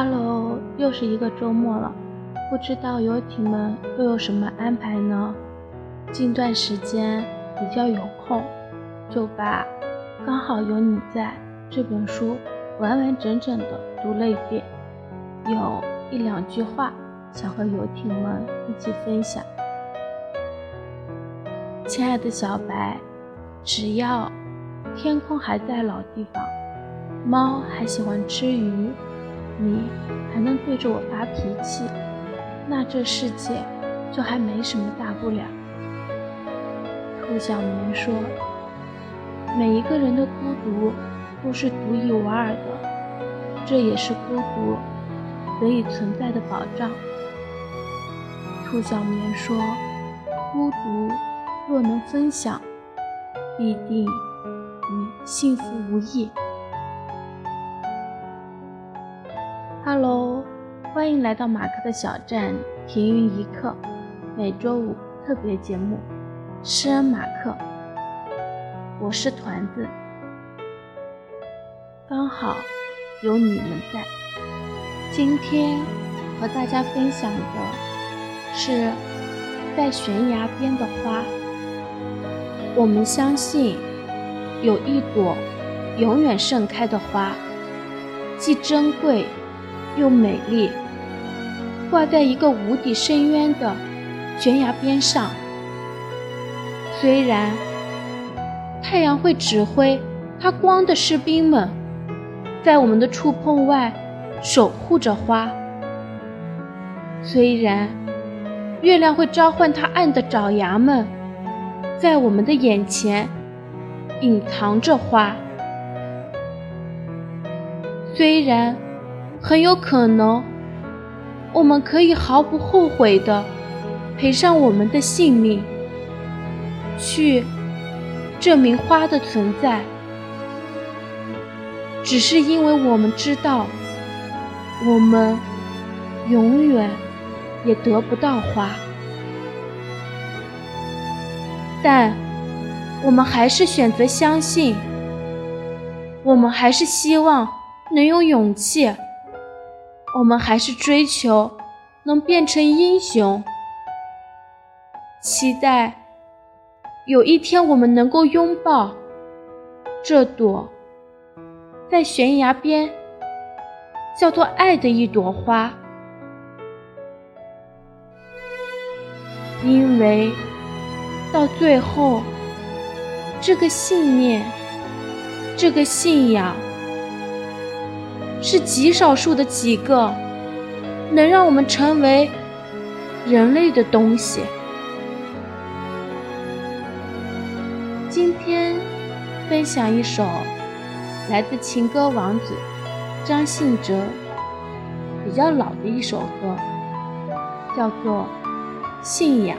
Hello，又是一个周末了，不知道游艇们都有什么安排呢？近段时间比较有空，就把《刚好有你在》这本书完完整整的读了一遍，有一两句话想和游艇们一起分享。亲爱的小白，只要天空还在老地方，猫还喜欢吃鱼。你还能对着我发脾气，那这世界就还没什么大不了。兔小明说：“每一个人的孤独都是独一无二的，这也是孤独得以存在的保障。”兔小棉说：“孤独若能分享，必定与幸福无异。”欢迎来到马克的小站停云一刻，每周五特别节目《诗人马克》，我是团子，刚好有你们在。今天和大家分享的是在悬崖边的花。我们相信，有一朵永远盛开的花，既珍贵。又美丽，挂在一个无底深渊的悬崖边上。虽然太阳会指挥它光的士兵们在我们的触碰外守护着花，虽然月亮会召唤它暗的爪牙们在我们的眼前隐藏着花，虽然。很有可能，我们可以毫不后悔地赔上我们的性命，去证明花的存在，只是因为我们知道，我们永远也得不到花，但我们还是选择相信，我们还是希望能有勇气。我们还是追求能变成英雄，期待有一天我们能够拥抱这朵在悬崖边叫做爱的一朵花，因为到最后，这个信念，这个信仰。是极少数的几个能让我们成为人类的东西。今天分享一首来自情歌王子张信哲比较老的一首歌，叫做《信仰》。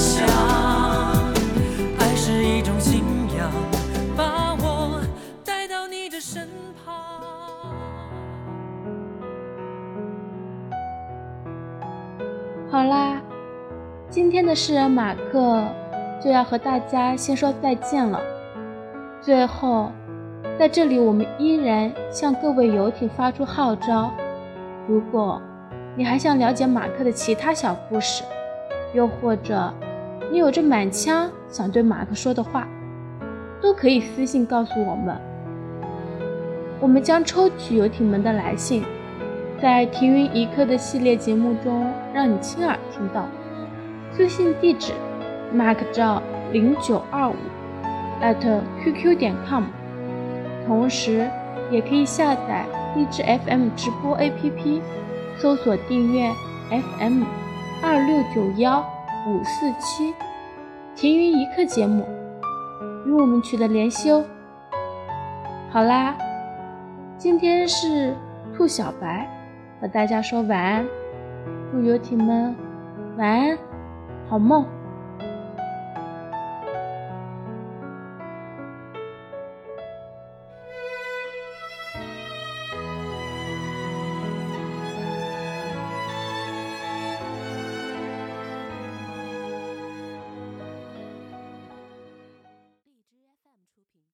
想爱是一种信仰把我带到你的身旁。好啦今天的诗人马克就要和大家先说再见了。最后在这里我们依然向各位游艇发出号召如果你还想了解马克的其他小故事又或者你有着满腔想对马克说的话，都可以私信告诉我们。我们将抽取游艇们的来信。在《停云一刻》的系列节目中，让你亲耳听到。私信地址：mark 照零九二五 at qq 点 com。同时，也可以下载荔枝 FM 直播 APP，搜索订阅 FM 二六九幺五四七《停云一刻》节目，与我们取得联系哦。好啦，今天是兔小白。和大家说晚安，祝游艇们晚安，好梦。